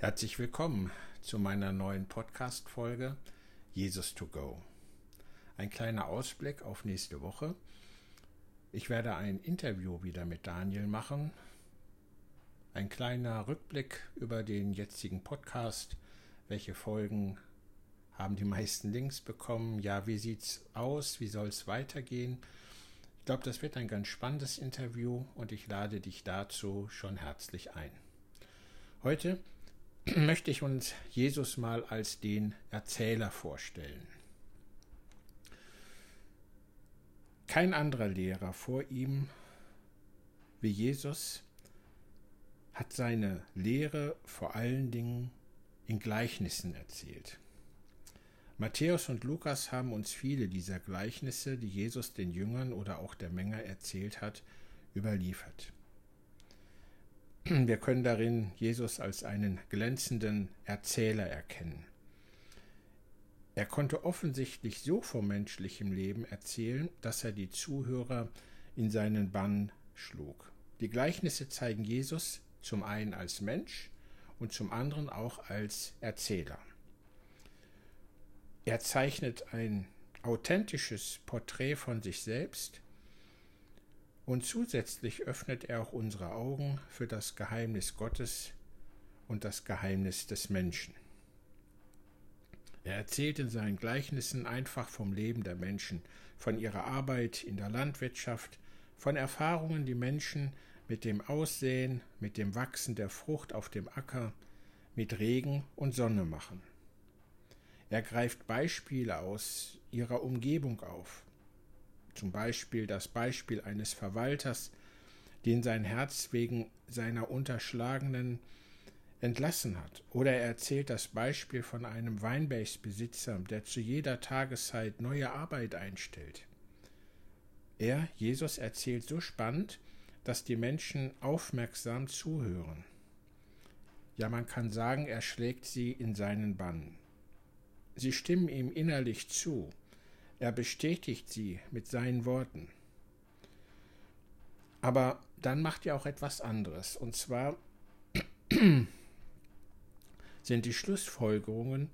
Herzlich willkommen zu meiner neuen Podcast-Folge Jesus to Go. Ein kleiner Ausblick auf nächste Woche. Ich werde ein Interview wieder mit Daniel machen. Ein kleiner Rückblick über den jetzigen Podcast. Welche Folgen haben die meisten Links bekommen? Ja, wie sieht's aus? Wie soll es weitergehen? Ich glaube, das wird ein ganz spannendes Interview und ich lade dich dazu schon herzlich ein. Heute möchte ich uns Jesus mal als den Erzähler vorstellen. Kein anderer Lehrer vor ihm wie Jesus hat seine Lehre vor allen Dingen in Gleichnissen erzählt. Matthäus und Lukas haben uns viele dieser Gleichnisse, die Jesus den Jüngern oder auch der Menge erzählt hat, überliefert. Wir können darin Jesus als einen glänzenden Erzähler erkennen. Er konnte offensichtlich so vom menschlichen Leben erzählen, dass er die Zuhörer in seinen Bann schlug. Die Gleichnisse zeigen Jesus zum einen als Mensch und zum anderen auch als Erzähler. Er zeichnet ein authentisches Porträt von sich selbst, und zusätzlich öffnet er auch unsere Augen für das Geheimnis Gottes und das Geheimnis des Menschen. Er erzählt in seinen Gleichnissen einfach vom Leben der Menschen, von ihrer Arbeit in der Landwirtschaft, von Erfahrungen, die Menschen mit dem Aussehen, mit dem Wachsen der Frucht auf dem Acker, mit Regen und Sonne machen. Er greift Beispiele aus ihrer Umgebung auf, zum Beispiel das Beispiel eines Verwalters, den sein Herz wegen seiner Unterschlagenen entlassen hat. Oder er erzählt das Beispiel von einem Weinbergsbesitzer, der zu jeder Tageszeit neue Arbeit einstellt. Er, Jesus, erzählt so spannend, dass die Menschen aufmerksam zuhören. Ja, man kann sagen, er schlägt sie in seinen Bann. Sie stimmen ihm innerlich zu. Er bestätigt sie mit seinen Worten. Aber dann macht er auch etwas anderes. Und zwar sind die Schlussfolgerungen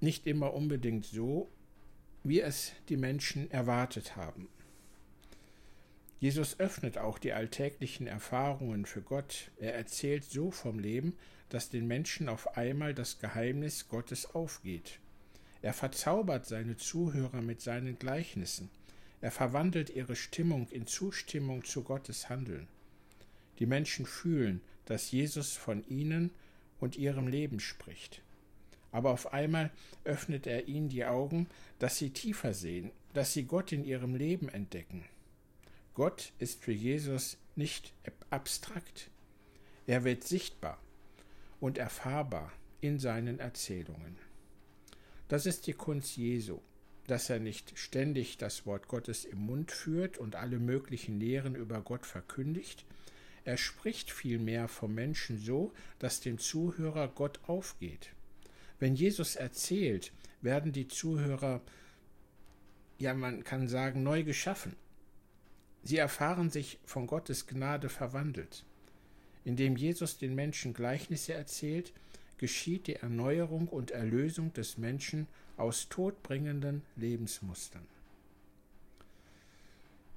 nicht immer unbedingt so, wie es die Menschen erwartet haben. Jesus öffnet auch die alltäglichen Erfahrungen für Gott. Er erzählt so vom Leben, dass den Menschen auf einmal das Geheimnis Gottes aufgeht. Er verzaubert seine Zuhörer mit seinen Gleichnissen. Er verwandelt ihre Stimmung in Zustimmung zu Gottes Handeln. Die Menschen fühlen, dass Jesus von ihnen und ihrem Leben spricht. Aber auf einmal öffnet er ihnen die Augen, dass sie tiefer sehen, dass sie Gott in ihrem Leben entdecken. Gott ist für Jesus nicht abstrakt. Er wird sichtbar und erfahrbar in seinen Erzählungen. Das ist die Kunst Jesu, dass er nicht ständig das Wort Gottes im Mund führt und alle möglichen Lehren über Gott verkündigt, er spricht vielmehr vom Menschen so, dass dem Zuhörer Gott aufgeht. Wenn Jesus erzählt, werden die Zuhörer, ja man kann sagen, neu geschaffen. Sie erfahren sich von Gottes Gnade verwandelt. Indem Jesus den Menschen Gleichnisse erzählt, geschieht die Erneuerung und Erlösung des Menschen aus todbringenden Lebensmustern.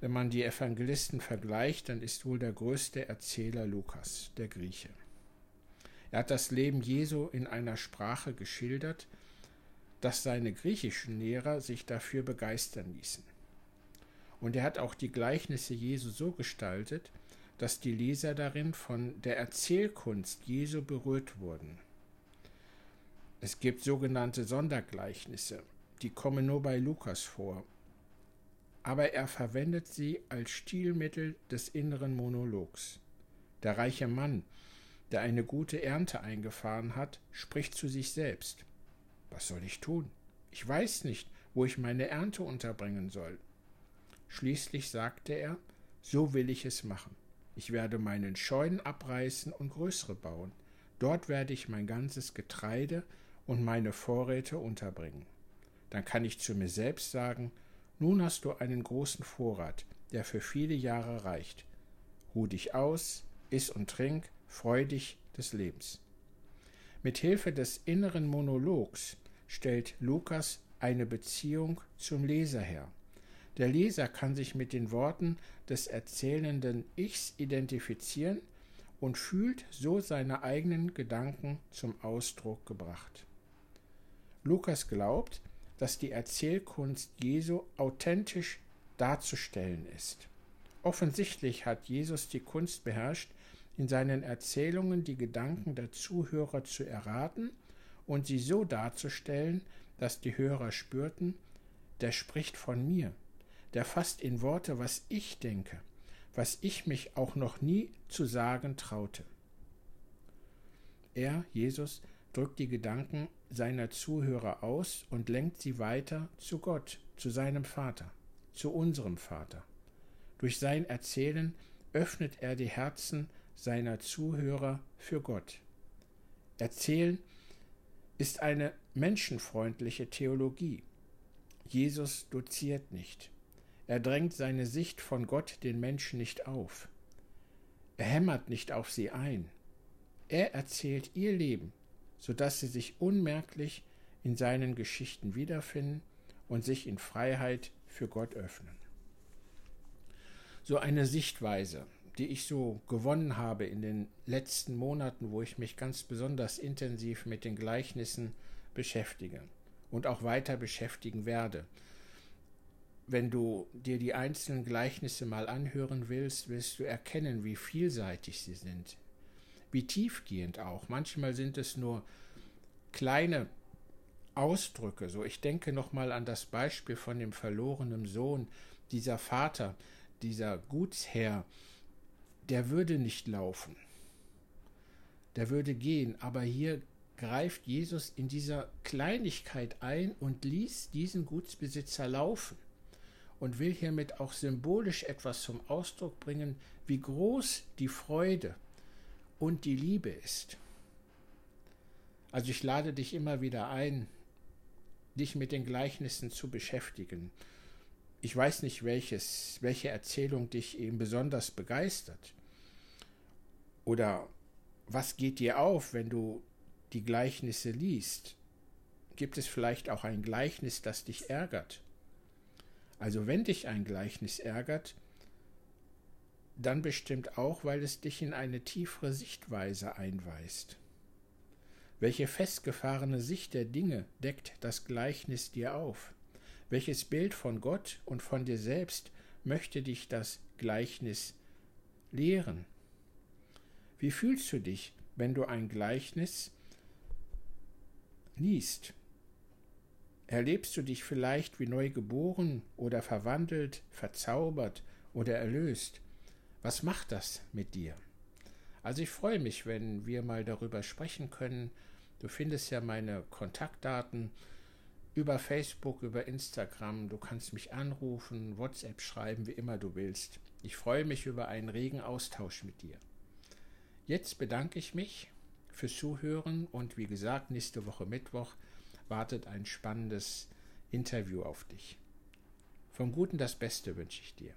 Wenn man die Evangelisten vergleicht, dann ist wohl der größte Erzähler Lukas, der Grieche. Er hat das Leben Jesu in einer Sprache geschildert, dass seine griechischen Lehrer sich dafür begeistern ließen. Und er hat auch die Gleichnisse Jesu so gestaltet, dass die Leser darin von der Erzählkunst Jesu berührt wurden. Es gibt sogenannte Sondergleichnisse, die kommen nur bei Lukas vor, aber er verwendet sie als Stilmittel des inneren Monologs. Der reiche Mann, der eine gute Ernte eingefahren hat, spricht zu sich selbst. Was soll ich tun? Ich weiß nicht, wo ich meine Ernte unterbringen soll. Schließlich sagte er, so will ich es machen. Ich werde meinen Scheunen abreißen und größere bauen. Dort werde ich mein ganzes Getreide und meine Vorräte unterbringen. Dann kann ich zu mir selbst sagen, nun hast du einen großen Vorrat, der für viele Jahre reicht. Ruh dich aus, iss und trink, freu dich, des Lebens. Mit Hilfe des inneren Monologs stellt Lukas eine Beziehung zum Leser her. Der Leser kann sich mit den Worten des erzählenden Ichs identifizieren und fühlt so seine eigenen Gedanken zum Ausdruck gebracht. Lukas glaubt, dass die Erzählkunst Jesu authentisch darzustellen ist. Offensichtlich hat Jesus die Kunst beherrscht, in seinen Erzählungen die Gedanken der Zuhörer zu erraten und sie so darzustellen, dass die Hörer spürten, der spricht von mir, der fasst in Worte, was ich denke, was ich mich auch noch nie zu sagen traute. Er, Jesus, drückt die Gedanken seiner Zuhörer aus und lenkt sie weiter zu Gott, zu seinem Vater, zu unserem Vater. Durch sein Erzählen öffnet er die Herzen seiner Zuhörer für Gott. Erzählen ist eine menschenfreundliche Theologie. Jesus doziert nicht. Er drängt seine Sicht von Gott den Menschen nicht auf. Er hämmert nicht auf sie ein. Er erzählt ihr Leben, so dass sie sich unmerklich in seinen Geschichten wiederfinden und sich in Freiheit für Gott öffnen. So eine Sichtweise, die ich so gewonnen habe in den letzten Monaten, wo ich mich ganz besonders intensiv mit den Gleichnissen beschäftige und auch weiter beschäftigen werde. Wenn du dir die einzelnen Gleichnisse mal anhören willst, wirst du erkennen, wie vielseitig sie sind, wie tiefgehend auch. Manchmal sind es nur kleine Ausdrücke. So, ich denke nochmal an das Beispiel von dem verlorenen Sohn. Dieser Vater, dieser Gutsherr, der würde nicht laufen. Der würde gehen. Aber hier greift Jesus in dieser Kleinigkeit ein und ließ diesen Gutsbesitzer laufen und will hiermit auch symbolisch etwas zum Ausdruck bringen, wie groß die Freude und die Liebe ist. Also ich lade dich immer wieder ein, dich mit den Gleichnissen zu beschäftigen. Ich weiß nicht, welches, welche Erzählung dich eben besonders begeistert. Oder was geht dir auf, wenn du die Gleichnisse liest? Gibt es vielleicht auch ein Gleichnis, das dich ärgert? Also wenn dich ein Gleichnis ärgert, dann bestimmt auch, weil es dich in eine tiefere Sichtweise einweist. Welche festgefahrene Sicht der Dinge deckt das Gleichnis dir auf? Welches Bild von Gott und von dir selbst möchte dich das Gleichnis lehren? Wie fühlst du dich, wenn du ein Gleichnis liest? Erlebst du dich vielleicht wie neu geboren oder verwandelt, verzaubert oder erlöst? Was macht das mit dir? Also ich freue mich, wenn wir mal darüber sprechen können. Du findest ja meine Kontaktdaten über Facebook, über Instagram. Du kannst mich anrufen, WhatsApp schreiben, wie immer du willst. Ich freue mich über einen regen Austausch mit dir. Jetzt bedanke ich mich fürs Zuhören und wie gesagt, nächste Woche Mittwoch wartet ein spannendes Interview auf dich. Vom Guten das Beste wünsche ich dir.